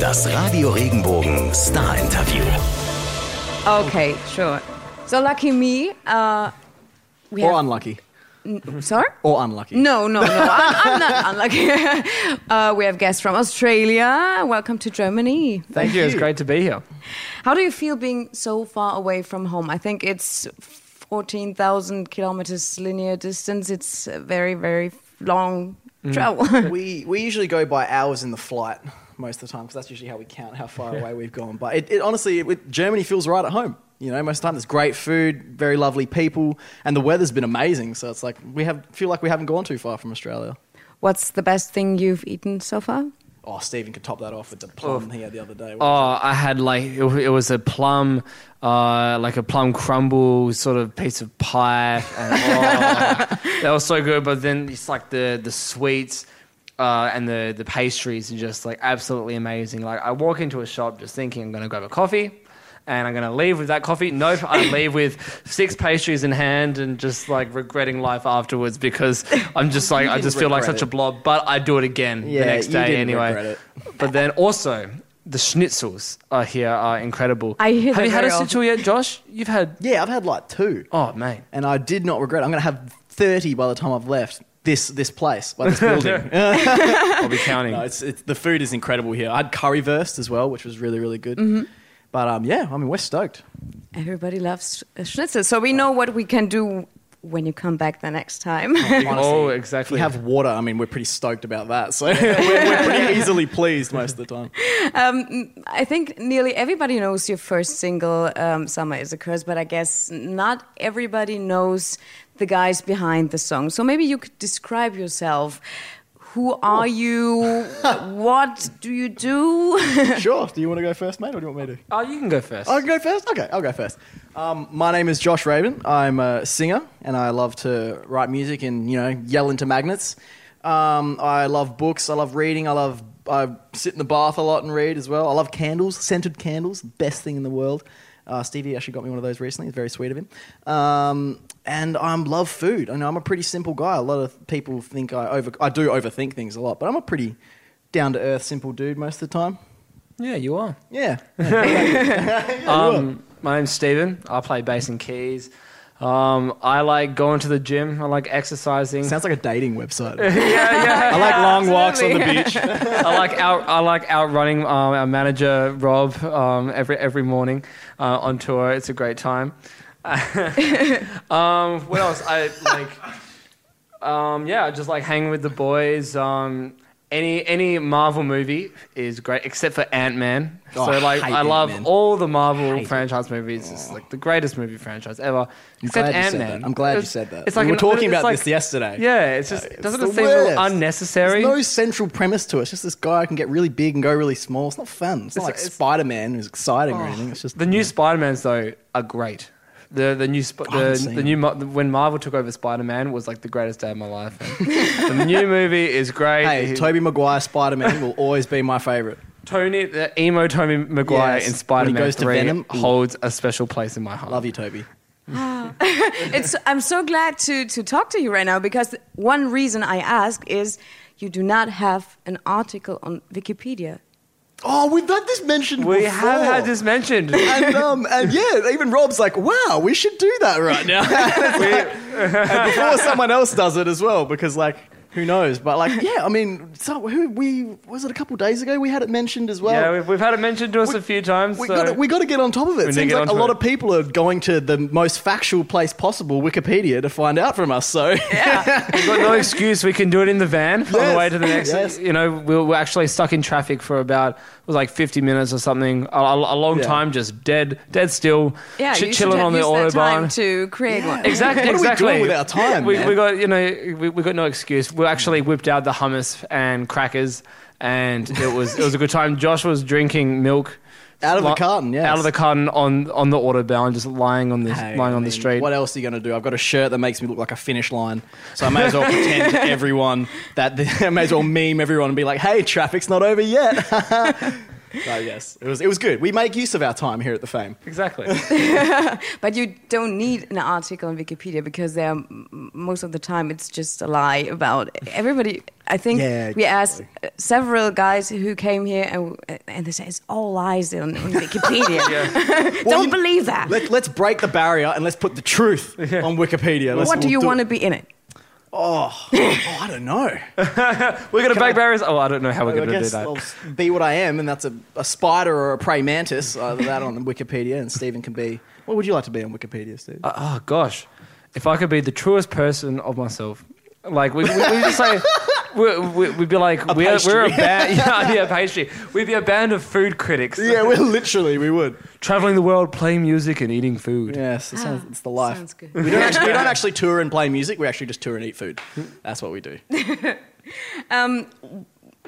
Das Radio Regenbogen Star Interview. Okay, sure. So lucky me. Uh, we Or have, unlucky. sorry? Or unlucky. No, no, no. I'm, I'm not unlucky. uh, we have guests from Australia. Welcome to Germany. Thank you. It's great to be here. How do you feel being so far away from home? I think it's 14,000 kilometers linear distance. It's a very, very long travel. We, we usually go by hours in the flight most of the time because that's usually how we count how far away we've gone. But it, it honestly, it, Germany feels right at home. You know, most of the time there's great food, very lovely people, and the weather's been amazing. So it's like we have feel like we haven't gone too far from Australia. What's the best thing you've eaten so far? Oh, Stephen could top that off with the plum he had the other day. Oh, I had like it, it was a plum, uh, like a plum crumble sort of piece of pie, and oh, that was so good. But then it's like the the sweets uh, and the the pastries are just like absolutely amazing. Like I walk into a shop just thinking I'm going to grab a coffee. And I'm going to leave with that coffee. Nope, I leave with six pastries in hand and just like regretting life afterwards because I'm just like, I just feel like regret such a blob. But I do it again Yeah, the next day anyway. But then also the schnitzels are here are incredible. I hear Have you had a often. schnitzel yet, Josh? You've had yeah, I've had like two, oh man, and I did not regret. it. I'm going to have thirty by the time I've left this this place, by this building. I'll be counting. No, it's, it's the food is incredible here. I had currywurst as well, which was really really good. Mm-hmm. But um, yeah, I mean we're stoked. Everybody loves schnitzel. So we know what we can do when you come back the next time. oh, If exactly. have water, I mean we're pretty stoked about that. So we're, we're pretty easily pleased most of the time. I think nearly everybody knows your first single, um, Summer is a Curse, but I guess not everybody knows the guys behind the song. So maybe you could describe yourself. Who are you? what do you do? Sure. Do you want to go first, mate, or do you want me to? oh, you can go first. I can go first. Okay, I'll go first. Um, my name is Josh Raven. I'm a singer, and I love to write music and you know yell into magnets. Um, I love books. I love reading. I love. I sit in the bath a lot and read as well. I love candles, scented candles, best thing in the world. Uh, Stevie actually got me one of those recently. It's very sweet of him. Um, and I love food. I know I'm a pretty simple guy. A lot of people think I over. I do overthink things a lot, but I'm a pretty down to earth, simple dude most of the time. Yeah, you are. Yeah. Um, my name's Steven. I play bass and keys. Um, I like going to the gym. I like exercising. Sounds like a dating website. yeah, yeah. I like long walks on the beach. I like out. I like outrunning um, our manager Rob um, every every morning uh, on tour. It's a great time. um, what else? I like. Um, yeah, just like hanging with the boys. Um, any any Marvel movie is great, except for Ant Man. Oh, so like, hate I love Ant-Man. all the Marvel franchise movies. It's like the greatest movie franchise ever. I'm except glad you said Ant-Man. that. I'm glad you said that. It's we like were an- talking about like- this yesterday. Yeah, it's just Uh, it's doesn't it seem unnecessary? There's no central premise to it. It's just this guy can get really big and go really small. It's not fun. It's not like Spider Man who's exciting or anything. It's just The new Spider Mans though are great. The the new Sp- the, the new Mar- when Marvel took over Spider Man was like the greatest day of my life. The new movie is great. Hey, He- Tobey Maguire Spider Man will always be my favorite. Tony the emo Tony Maguire Yes, in when Spider he Man goes to Three Venom, holds a special place in my heart. Love you, Tobey. Ah. it's, I'm so glad to, to talk to you right now because one reason I ask is you do not have an article on Wikipedia. Oh, we've had this mentioned We before. have had this mentioned. and um and yeah, even Rob's like, wow, we should do that right now. and before someone else does it as well, because like, who knows? But like, yeah, I mean, so who we was it a couple days ago? We had it mentioned as well. yeah, we've, we've had it mentioned to us a few times. We so- got we got to get on top of it. We need to seems like a lot it. of people are going to the most factual place possible, Wikipedia, to find out from us. So We've got no excuse. We can do it in the van on the way to the next. Yes. You know, we we're actually stuck in traffic for about it was like 50 minutes or something. A, a- a long Yeah. time, just dead, dead still, Yeah, ch- you chilling on the used that time autobahn. to create one. Exactly. What are we exactly. doing with our time, We, man? we got you know we, we got no excuse. We actually whipped out the hummus and crackers, and it was it was a good time. Josh was drinking milk. Out of the carton, yeah, Out of the carton on on the autobahn, just lying on the Hey, lying I on the street. What else are you going to do? I've got a shirt that makes me look like a finish line, so I may as well pretend to everyone that I may as well meme everyone and be like, "Hey, traffic's not over yet." so yes, it was it was good. We make use of our time here at the Faim. Exactly. But you don't need an article on Wikipedia because there, m- most of the time, it's just a lie about everybody. I think Yeah, we asked exactly. uh, several guys who came here, and and they say it's all lies on, on Wikipedia. Well, Don't you- believe that. Let, let's break the barrier and let's put the truth on Wikipedia. Let's, what do we'll you want to be in it? Oh, oh, I don't know. We're gonna break barriers. Oh, I don't know how we're gonna do that. I'll be what I am, and that's a, a spider or a prey mantis. Either that on Wikipedia, and Stephen can be. What would you like to be on Wikipedia, Steve? Uh, oh gosh, if I could be the truest person of myself, like we we, we just say. We, we, we'd be like, we're, we're a band, yeah, yeah, pastry. We'd be a band of food critics, yeah, we're literally we would. traveling the world, playing music and eating food. Yes, it sounds, it's the life. Sounds good. We don't actually we don't actually tour and play music. We actually just tour and eat food. That's what we do.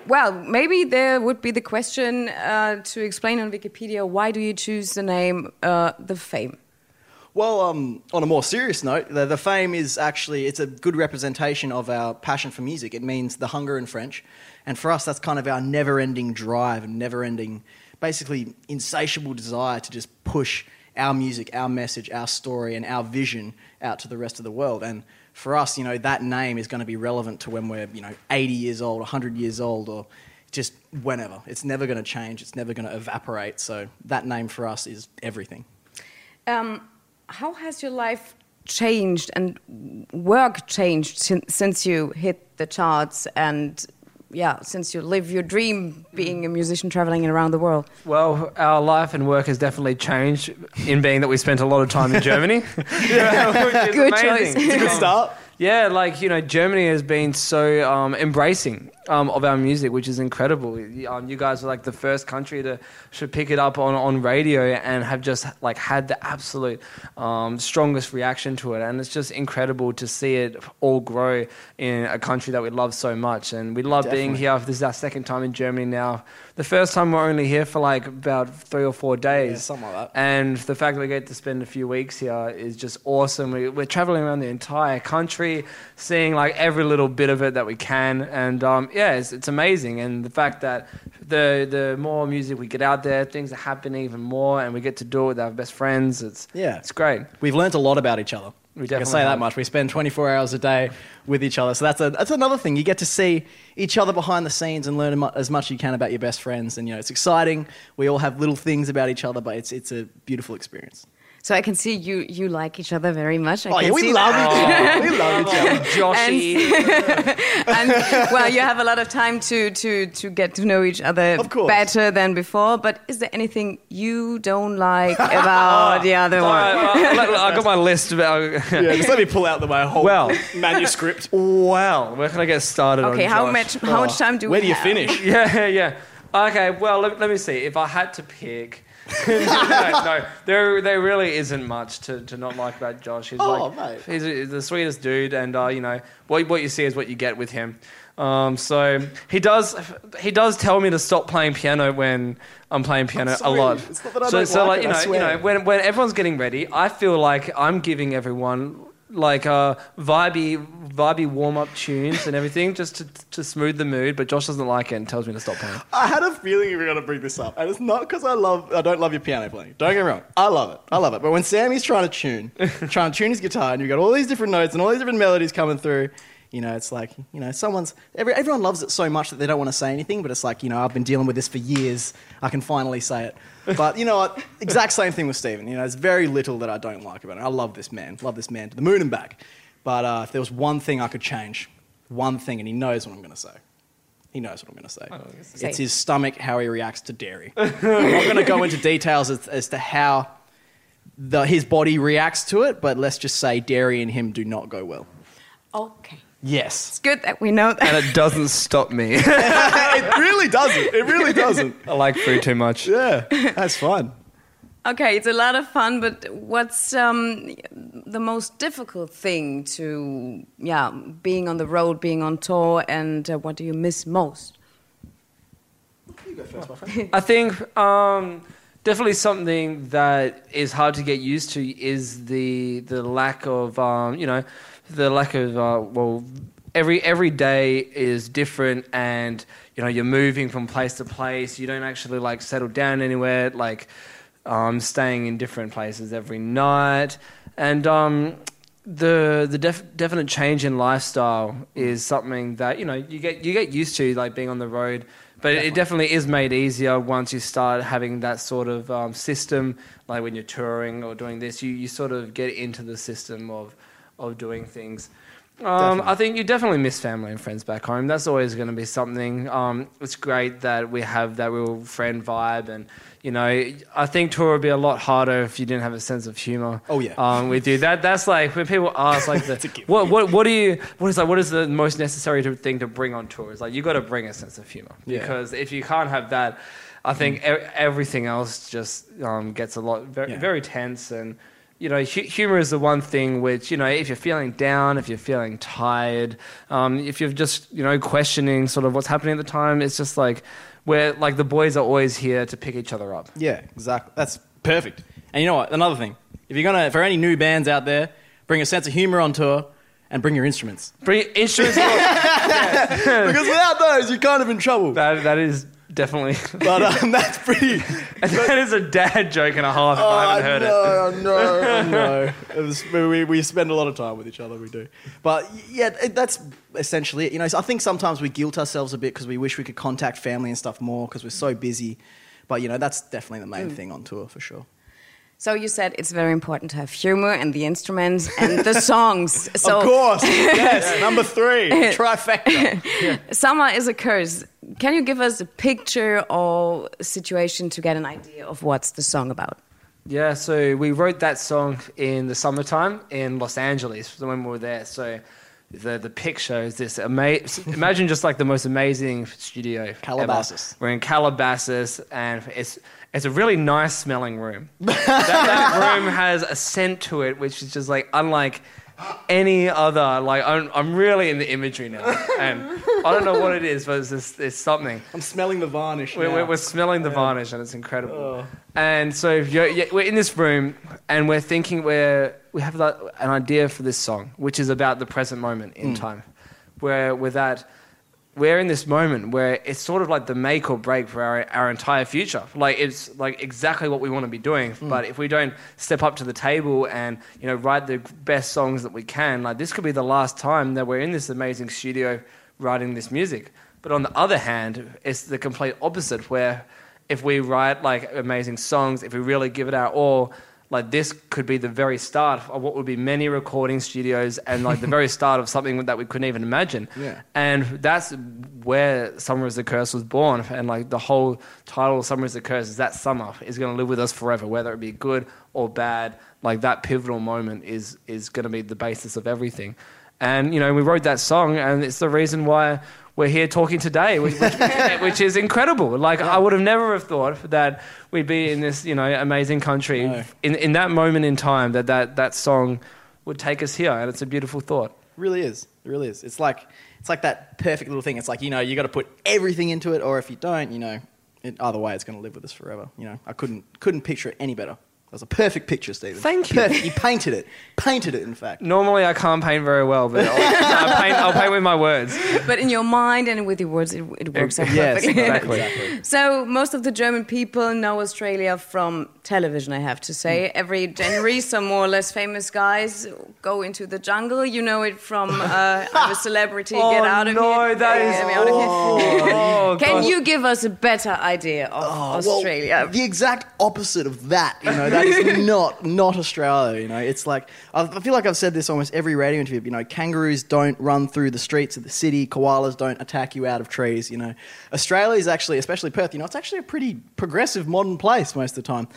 Well, maybe there would be the question uh, to explain on Wikipedia why do you choose the name uh, The Faim? Well, um, on a more serious note, the, the Faim is actually it's a good representation of our passion for music. It means the hunger in French, and for us, that's kind of our never-ending drive and never-ending, basically insatiable desire to just push our music, our message, our story, and our vision out to the rest of the world. And for us, you know, that name is going to be relevant to when we're, you know, 80 years old, 100 years old, or just whenever. It's never going to change. It's never going to evaporate. So that name for us is everything. Um, how has your life changed and work changed sin- since you hit the charts and yeah, since you live your dream being a musician traveling around the world? Well, our life and work has definitely changed in being that we spent a lot of time in Germany. yeah, Good amazing. choice. It's a good start. Yeah, like you know, Germany has been so um, embracing um, of our music, which is incredible. Um, you guys are like the first country to should pick it up on, on radio and have just like had the absolute um, strongest reaction to it, and it's just incredible to see it all grow in a country that we love so much, and we love being here. This is our second time in Germany now. The first time we're only here for like about three or four days. Yeah, something like that. And the fact that we get to spend a few weeks here is just awesome. We, we're traveling around the entire country, seeing like every little bit of it that we can, and um, yeah, it's, it's amazing. And the fact that the the more music we get out there, things are happening even more, and we get to do it with our best friends. It's Yeah. it's great. We've learned a lot about each other. We I can definitely say that much. We spend 24 hours a day with each other. So that's, a, that's another thing. You get to see each other behind the scenes and learn as as much as you can about your best friends. And, you know, it's exciting. We all have little things about each other, but it's, it's a beautiful experience. So I can see you you like each other very much. I Oh, can yeah, we see love each other. We love each other. Joshy. and well, you have a lot of time to to to get to know each other better than before. But is there anything you don't like about the other one? well, look, I got my list about. Yeah, just let me pull out the, my whole Well. manuscript. Wow, where can I get started? Okay, on how Josh? much how much time do Where we do you have? finish? Yeah, yeah. Okay, well, let, let me see. If I had to pick. no, no, there, there really isn't much to, to not like about Josh. He's Oh, like, mate. he's, he's the sweetest dude, and uh, you know what, what you see is what you get with him. Um, so he does, he does tell me to stop playing piano when I'm playing piano a sorry. lot. It's not that I so, don't so like like, it, you I know, you swear. know, when when everyone's getting ready, I feel like I'm giving everyone like uh, vibey, vibey warm up tunes and everything just to, to smooth the mood. But Josh doesn't like it and tells me to stop playing. I had a feeling you were going to bring this up, and it's not because I love, I don't love your piano playing. Don't get me wrong, I love it, I love it. But when Sammy's trying to tune, trying to tune his guitar, and you've got all these different notes and all these different melodies coming through, you know, it's like, you know, someone's every, everyone loves it so much that they don't want to say anything. But it's like, you know, I've been dealing with this for years. I can finally say it. But you know what? Exact same thing with Stephen. You know, there's very little that I don't like about him. I love this man, love this man to the moon and back. But uh, if there was one thing I could change, one thing, and he knows what I'm going to say. He knows what I'm going to say. Say. It's his stomach, how he reacts to dairy. I'm not going to go into details as, as to how the, his body reacts to it, but let's just say dairy and him do not go well. Okay, Yes. it's good that we know that. and it doesn't stop me. it really doesn't. It really doesn't. I like food too much. Yeah, that's fun. Okay, it's a lot of fun, but what's um, the most difficult thing to, yeah, being on the road, being on tour, and uh, what do you miss most? You go first, my friend. I think um, definitely something that is hard to get used to is the the lack of um, you know the lack of uh, well every every day is different and you know you're moving from place to place. You don't actually like settle down anywhere like um, staying in different places every night. And um, the the def- definite change in lifestyle is something that you know you get you get used to like being on the road. But it definitely. is made easier once you start having that sort of um, system. Like when you're touring or doing this you, you sort of get into the system of of doing things um, I think you definitely miss family and friends back home. That's always going to be something. Um, it's great that we have that real friend vibe, and you know, I think tour would be a lot harder if you didn't have a sense of humor. Oh, yeah. um, with you. That that's like when people ask like the, what what what do you what is like what is the most necessary to, thing to bring on tour? It's like you got to bring a sense of humor Yeah. because if you can't have that, I think e- everything else just um, gets a lot very, Yeah. very tense and. You know, hu- humor is the one thing which you know. If you're feeling down, if you're feeling tired, um, if you're just you know questioning sort of what's happening at the time, it's just like where like the boys are always here to pick each other up. Yeah, exactly. That's perfect. And you know what? Another thing. If you're gonna, for any new bands out there, bring a sense of humor on tour and bring your instruments. Bring instruments. because without those, you're kind of in trouble. that that is definitely But um, that's pretty. that is a dad joke and a half. Oh, I haven't heard it. no, no, no. It was, we, we spend a lot of time with each other, we do. But yeah, it, that's essentially it. You know, so I think sometimes we guilt ourselves a bit because we wish we could contact family and stuff more because we're so busy. But you know, that's definitely the main thing on tour for sure. So you said it's very important to have humor and the instruments and the songs. So of course, yes. Number three, trifecta. summer is a curse. Can you give us a picture or situation to get an idea of what's the song about? Yeah, so we wrote that song in the summertime in Los Angeles when we were there. So the the picture is this amazing. Imagine just like the most amazing studio. ever. Calabasas. We're in Calabasas, and it's it's a really nice smelling room. that, that room has a scent to it, which is just like unlike any other. Like I'm I'm really in the imagery now, and I don't know what it is, but it's just, it's something. I'm smelling the varnish. We're, now. we're, we're smelling the varnish and it's incredible. Oh. And so if you're, yeah, we're in this room and we're thinking we're, we have that, an idea for this song, which is about the present moment in hmm. time. Where with that, we're in this moment where it's sort of like the make or break for our, our entire future. Like it's like exactly what we want to be doing. Mm. But if we don't step up to the table and you know write the best songs that we can, like this could be the last time that we're in this amazing studio writing this music. But on the other hand, it's the complete opposite where if we write like amazing songs, if we really give it our all, like this could be the very start of what would be many recording studios and like the very start of something that we couldn't even imagine. Yeah. And that's where Summer is the Curse was born. And like the whole title of Summer is the Curse is that summer is going to live with us forever, whether it be good or bad. Like that pivotal moment is is going to be the basis of everything. And you know, we wrote that song, and it's the reason why we're here talking today, which, which, which is incredible. Like I would have never have thought that we'd be in this, you know, amazing country No. in in that moment in time that that that song would take us here, and it's a beautiful thought. really is. It really is. It's like it's like that perfect little thing. It's like you know you got to put everything into it, or if you don't, you know, it, either way, it's going to live with us forever. You know, I couldn't couldn't picture it any better. That was a perfect picture, Stephen. Thank you. Perfect. You painted it. Painted it, in fact. Normally, I can't paint very well, but I'll, I'll, paint, I'll paint with my words. But in your mind and with your words, it, it works out Yes, perfectly. exactly. exactly. So most of the German people know Australia from television. I have to say, every January, some more or less famous guys go into the jungle. You know it from uh, I'm a celebrity. get Oh, out of no, here! that is- Get me out! Oh, Can God. you give us a better idea of Oh, well, Australia? the exact opposite of that. You know, that is not not Australia. You know, it's like I I feel like I've said this almost every radio interview. You know, kangaroos don't run through the streets of the city. Koalas don't attack you out of trees. You know, Australia is actually, especially Perth. You know, it's actually a pretty progressive, modern place most of the time.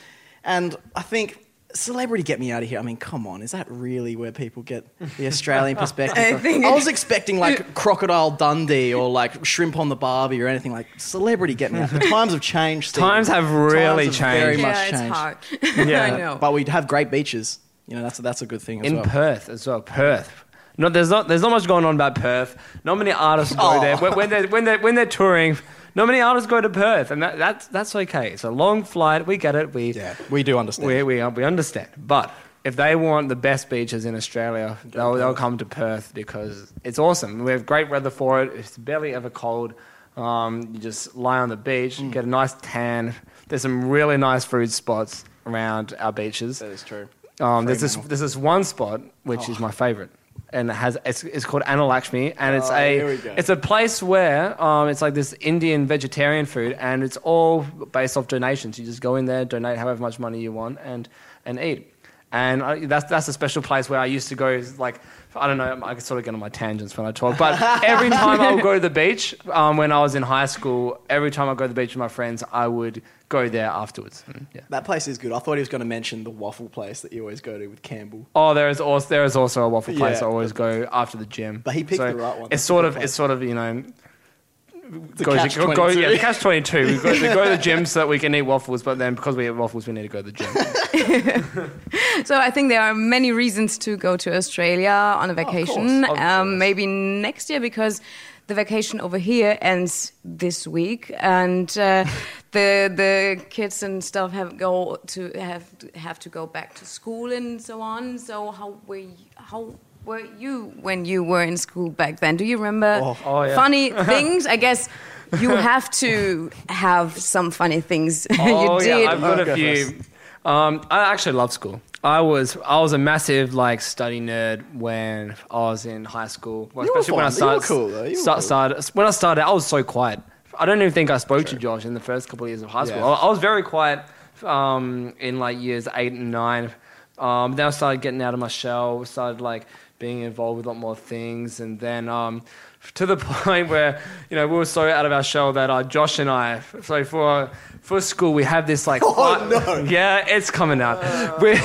And I think. Celebrity get me out of here. I mean, come on, is that really where people get the Australian perspective? I think- I was expecting like Crocodile Dundee or like Shrimp on the Barbie or anything like. Celebrity get me out. The times have changed. Stephen. Times have really Times have Very changed. much yeah, it's changed. hard. Yeah. I know. But we have great beaches. You know, that's a, that's a good thing as in well. Perth as well. Perth. No, there's not. There's not much going on about Perth. Not many artists go Oh. there when, when they're when they're when they're touring. Not many artists go to Perth, and that, that's that's okay. It's a long flight. We get it. We yeah, we do understand. we we, we understand. But if they want the best beaches in Australia, they'll, they'll come to Perth because it's awesome. We have great weather for it. It's barely ever cold. Um, you just lie on the beach, Mm. get a nice tan. There's some really nice food spots around our beaches. that is true. Um, there's this there's this one spot which is my favorite, and it has it's, it's called Annalakshmi, and it's Oh, a it's a place where um, it's like this Indian vegetarian food, and it's all based off donations. You just go in there, donate however much money you want, and and eat. And I, that's that's a special place where I used to go. Like I don't know, I sort of get on my tangents when I talk, but every time I would go to the beach um, when I was in high school, every time I go to the beach with my friends, I would go there afterwards. And, yeah. That place is good. I thought he was going to mention the waffle place that you always go to with Campbell. Oh, there is also there is also a waffle place Yeah. I always go after the gym. But he picked the right one. It's That's sort of good it's sort of you know. The goes- catch go- go- yeah, the catch twenty two. We go, we go to the gym so that we can eat waffles, but then because we eat waffles, we need to go to the gym. So I think there are many reasons to go to Australia on a vacation. course, of um, course. maybe next year because the vacation over here ends this week, and uh, the the kids and stuff have go to have have to go back to school and so on. So how were you, how were you when you were in school back then? Do you remember Oh. Oh, yeah. funny things? I guess. You have to have some funny things you oh did. yeah, I've got Okay, a few. Um, I actually love school. I was I was a massive like study nerd when I was in high school. Well, You were especially when I fun. You were started. cool, though. You were start- cool. started when I started, I was so quiet. I don't even think I spoke to Josh in the first couple of years of high school. Yeah. I, I was very quiet um, in like years eight and nine. Um, then I started getting out of my shell. Started like being involved with a lot more things, and then um, to the point where you know we were so out of our shell that uh, Josh and I. So for for school we have this like. Oh, fi- no. yeah, it's coming out. we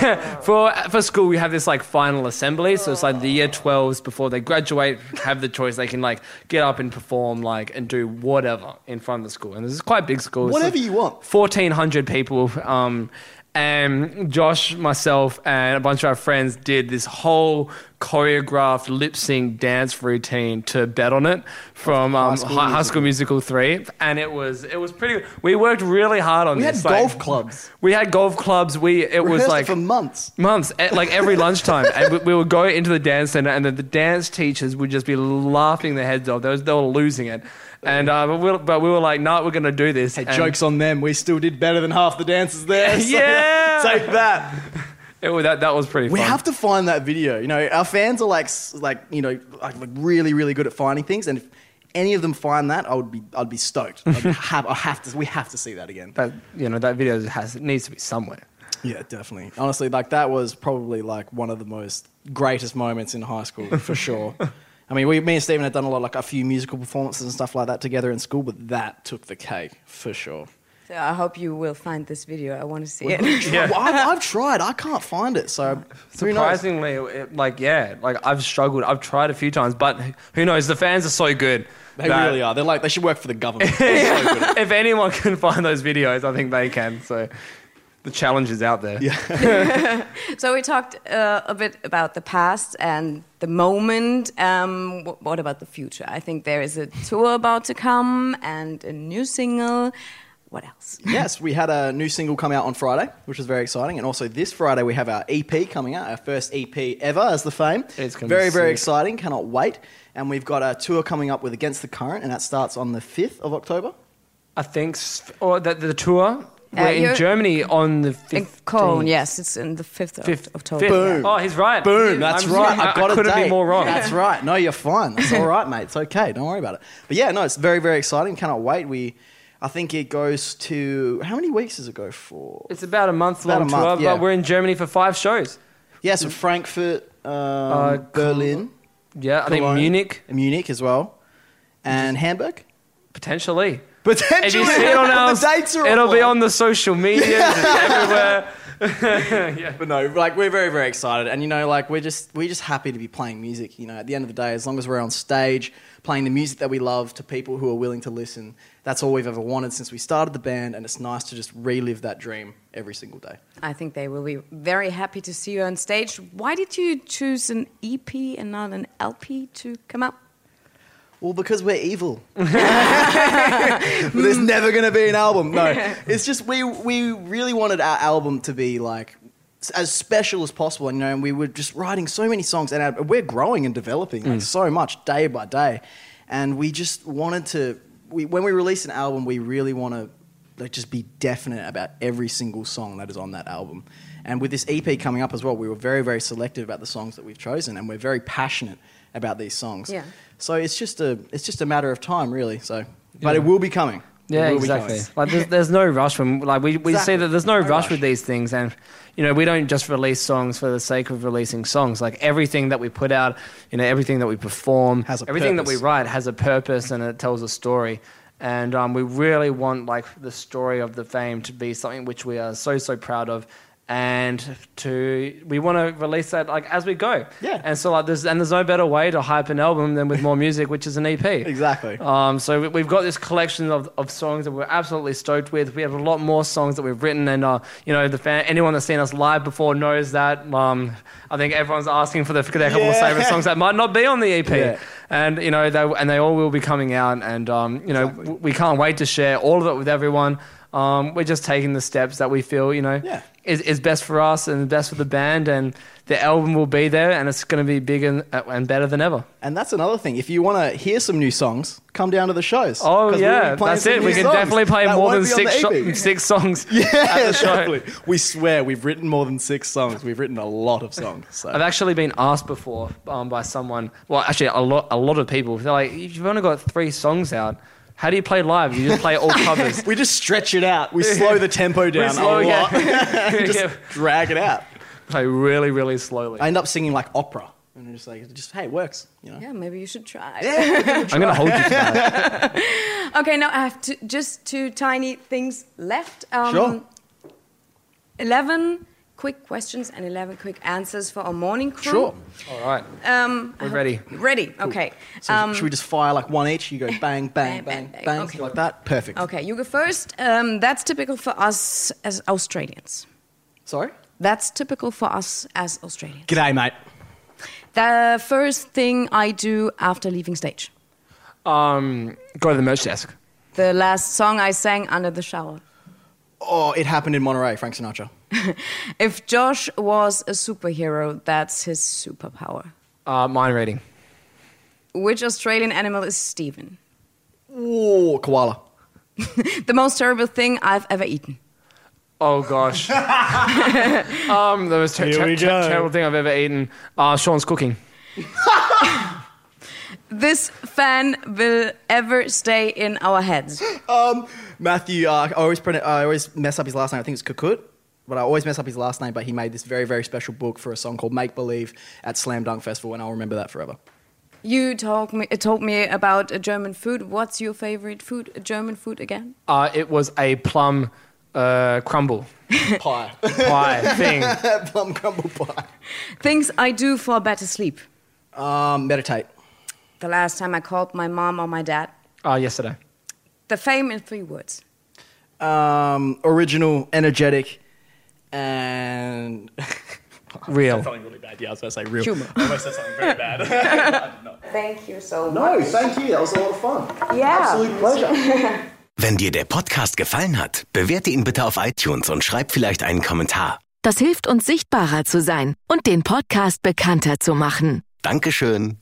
for for school, we have this like final assembly. So it's like the year 12s before they graduate have the choice. They can like get up and perform like and do whatever in front of the school. And this is quite a big school. Whatever like you want. 1,400 people. Um, and Josh, myself, and a bunch of our friends did this whole choreographed lip sync dance routine to bet on it from um, High, School High School Musical three, and it was it was pretty. We worked really hard on this. We had like- golf clubs. we had golf clubs. We it was like for months. months, like every lunchtime, and we, we would go into the dance center, and then the dance teachers would just be laughing their heads off. They, was, they were losing it, and uh, but, we, were- but we were like, "No, we're going to do this." Hey, And jokes on them. We still did better than half the dancers there. so Yeah. take that. It that that was pretty. We have to find that video. You know, our fans are like, like you know, like, like really, really good at finding things. And if any of them find that, I would be, I'd be stoked. I'd have, I have to. We have to see that again. that you know that video has needs to be somewhere. Yeah, definitely. Honestly, like that was probably like one of the most greatest moments in high school for sure. I mean, we, me and Stephen had done a lot, like a few musical performances and stuff like that together in school, but that took the cake for sure. So I hope you will find this video. I want to see it. Yeah. Well, I've, I've tried. I can't find it. So who knows? Surprisingly, it, like yeah, like I've struggled. I've tried a few times, but who knows? The fans are so good. They that really are. They're like they should work for the government. They're so good if anyone can find those videos, I think they can. So the challenge is out there. Yeah. So we talked uh, a bit about the past and the moment. Um, wh- what about the future? I think there is a tour about to come and a new single. What else? yes, we had a new single come out on Friday, which was very exciting, and also this Friday we have our EP coming out, our first EP ever as the Faim. It's very, very sick. exciting. Cannot wait. And we've got a tour coming up with Against the Current, and that starts on the fifth of October. I think, or the, the tour. We're you're- in Germany on the In 15th. Cologne, yes, it's in the 5th of Fifth, October. fifth. Boom. Oh, he's right. Boom, that's I'm- right. I, I've got I a couldn't date. be more wrong. That's right. No, you're fine. That's all right, mate. It's okay. Don't worry about it. But yeah, no, it's very, very exciting. Cannot wait. We, I think it goes to how many weeks does it go for? It's about a month About long a month, tour, yeah. but we're in Germany for five shows. Yeah, so Frankfurt, um, Uh, Berlin, Yeah, I think Munich Munich as well, and Hamburg. potentially. Potentially, If you see it on the our, dates are it'll be on the social media. it's everywhere. But no, like we're very, very excited, and you know, like we're just we're just happy to be playing music. You know, at the end of the day, as long as we're on stage playing the music that we love to people who are willing to listen, that's all we've ever wanted since we started the band, and it's nice to just relive that dream every single day. I think they will be very happy to see you on stage. Why did you choose an EP and not an LP to come out? Well, because we're evil. There's mm. never going to be an album. No, it's just we we really wanted our album to be like as special as possible. And, you know, and we were just writing so many songs, and our, we're growing and developing like mm. so much day by day. And we just wanted to. We, when we release an album, we really want to like just be definite about every single song that is on that album. And with this EP coming up as well, we were very very selective about the songs that we've chosen, and we're very passionate about these songs. Yeah. So it's just a it's just a matter of time, really. So, but it will be coming. Yeah, exactly. Like there's, there's no rush when like we, we see that there's no, No rush, rush. with these things and you know we don't just release songs for the sake of releasing songs. Like everything that we put out, you know, everything that we perform, Has a everything that we purpose. write has a purpose and it tells a story. And um, we really want like the story of the Faim to be something which we are so so proud of. And to we want to release that like as we go, Yeah. And so like there's and there's no better way to hype an album than with more music, which is an EP. Exactly. Um, so we- we've got this collection of, of songs that we're absolutely stoked with. We have a lot more songs that we've written, and uh, you know, the fan, anyone that's seen us live before knows that. Um, I think everyone's asking for, the, for their couple of favorite songs that might not be on the EP, Yeah. and you know, they, and they all will be coming out, and um, you know, Exactly. w- we can't wait to share all of it with everyone. Um, we're just taking the steps that we feel, you know, Yeah. is, is best for us and the best for the band, and the album will be there, and it's going to be bigger and, and better than ever. And that's another thing. If you want to hear some new songs, come down to the shows. Oh yeah, that's it. We can songs definitely play that more than six EP. six songs Yeah, at the show. exactly. We swear we've written more than six songs. We've written a lot of songs. So. I've actually been asked before um, by someone. Well, actually, a lot, a lot of people. They're like, "You've only got three songs out. How do you play live? You just play all covers." we just stretch it out. We slow the tempo down slow a lot. down. just Yeah. drag it out. play really, really slowly. I end up singing like opera. And I'm just like, just hey, it works. You know. Yeah, maybe you should try. I'm gonna hold you to that. Okay, now I have two, just two tiny things left. Um, Sure. 11 quick questions and 11 quick answers for our morning crew. Sure. All right, Um, we're ready. ready, okay. So Um, should we just fire like one each? You go bang, bang, Bang, bang, bang, bang, bang. Okay. like that. Perfect. okay, you go first. Um, that's typical for us as Australians. Sorry. That's typical for us as Australians. G'day, mate. The first thing I do after leaving stage. Um, go to the merch desk. The last song I sang under the shower. Oh, it happened in Monterey, Frank Sinatra. If Josh was a superhero, that's his superpower. Uh, mind reading. Which Australian animal is Steven? Oh, koala. The most terrible thing I've ever eaten. Oh gosh. um, the most ter- ter- ter- terrible thing I've ever eaten. Uh, Sean's cooking. This fan will ever stay in our heads. Um, Matthew, uh, I always print I always mess up his last name. I think it's Kukut, but I always mess up his last name. But he made this very, very special book for a song called Make Believe at Slam Dunk Festival, and I'll remember that forever. You told me, told me about a German food. What's your favorite food? A German food again? Uh, it was a plum uh, crumble Pie, pie thing. plum crumble pie. Things I do for better sleep. Um, meditate. The last time I called my mom or my dad. Uh, yesterday. The Faim in three words. Um, original, energetic, and Real. something really bad. Yeah, I was going to say real. Humor. I almost said something very bad. Thank you so much. no, thank you. That was a lot of fun. Yeah. Absolute pleasure. Wenn dir der Podcast gefallen hat, bewerte ihn bitte auf iTunes und schreib vielleicht einen Kommentar. Das hilft uns sichtbarer zu sein und den Podcast bekannter zu machen. Dankeschön.